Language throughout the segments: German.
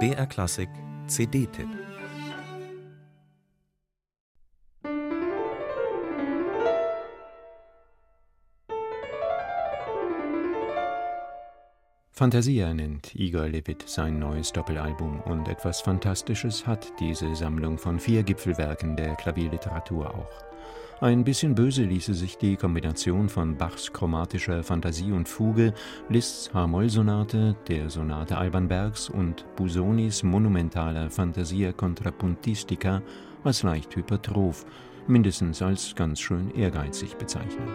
BR Klassik CD-Tipp Fantasia nennt Igor Levit sein neues Doppelalbum und etwas Fantastisches hat diese Sammlung von vier Gipfelwerken der Klavierliteratur auch. Ein bisschen böse ließe sich die Kombination von Bachs chromatischer Fantasie und Fuge, Liszt's H-Moll-Sonate, der Sonate Alban Bergs und Busonis monumentaler Fantasia Contrapuntistica als leicht hypertroph, mindestens als ganz schön ehrgeizig bezeichnen.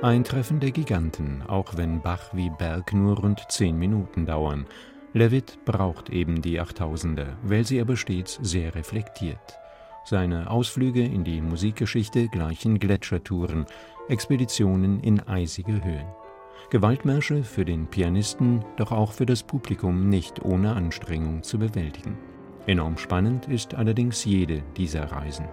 Ein Treffen der Giganten, auch wenn Bach wie Berg nur rund zehn Minuten dauern. Levitt braucht eben die Achttausender, weil sie aber stets sehr reflektiert. Seine Ausflüge in die Musikgeschichte gleichen Gletschertouren, Expeditionen in eisige Höhen. Gewaltmärsche für den Pianisten, doch auch für das Publikum nicht ohne Anstrengung zu bewältigen. Enorm spannend ist allerdings jede dieser Reisen.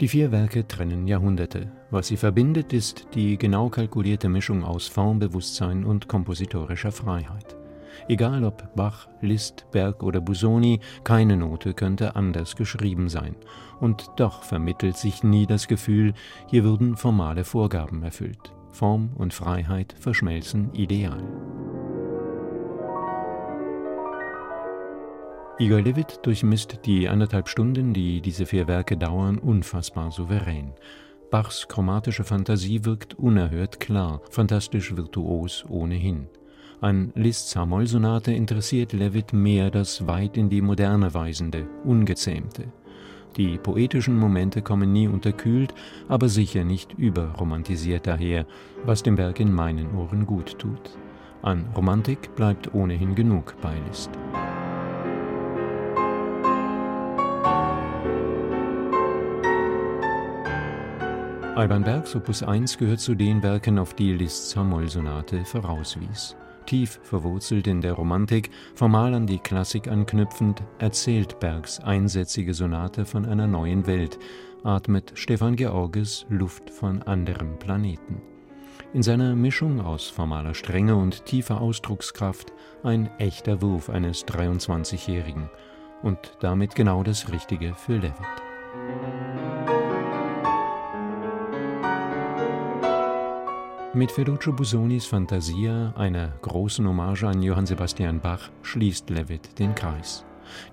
Die vier Werke trennen Jahrhunderte. Was sie verbindet, ist die genau kalkulierte Mischung aus Formbewusstsein und kompositorischer Freiheit. Egal ob Bach, Liszt, Berg oder Busoni, keine Note könnte anders geschrieben sein. Und doch vermittelt sich nie das Gefühl, hier würden formale Vorgaben erfüllt. Form und Freiheit verschmelzen ideal. Igor Levit durchmisst die anderthalb Stunden, die diese vier Werke dauern, unfassbar souverän. Bachs chromatische Fantasie wirkt unerhört klar, fantastisch virtuos ohnehin. An Liszt's H-Moll-Sonate interessiert Levitt mehr das weit in die Moderne weisende, ungezähmte. Die poetischen Momente kommen nie unterkühlt, aber sicher nicht überromantisiert daher, was dem Werk in meinen Ohren gut tut. An Romantik bleibt ohnehin genug bei Liszt. Alban Bergs Opus 1 gehört zu den Werken, auf die Liszt's H-Moll-Sonate vorauswies. Tief verwurzelt in der Romantik, formal an die Klassik anknüpfend, erzählt Bergs einsätzige Sonate von einer neuen Welt, atmet Stefan Georges Luft von anderem Planeten. In seiner Mischung aus formaler Strenge und tiefer Ausdruckskraft ein echter Wurf eines 23-Jährigen und damit genau das Richtige für Levitt. Mit Ferruccio Busonis Fantasia, einer großen Hommage an Johann Sebastian Bach, schließt Levitt den Kreis.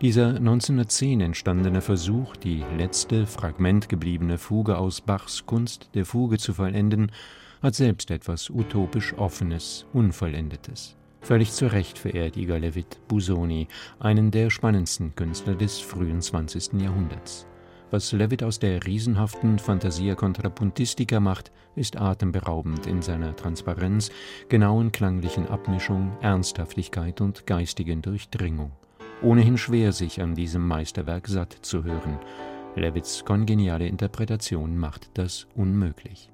Dieser 1910 entstandene Versuch, die letzte fragmentgebliebene Fuge aus Bachs Kunst der Fuge zu vollenden, hat selbst etwas utopisch Offenes, Unvollendetes. Völlig zu Recht verehrt Igor Levitt Busoni, einen der spannendsten Künstler des frühen 20. Jahrhunderts. Was Levitt aus der riesenhaften Fantasia Contrapuntistica macht, ist atemberaubend in seiner Transparenz, genauen klanglichen Abmischung, Ernsthaftigkeit und geistigen Durchdringung. Ohnehin schwer, sich an diesem Meisterwerk satt zu hören. Levitts kongeniale Interpretation macht das unmöglich.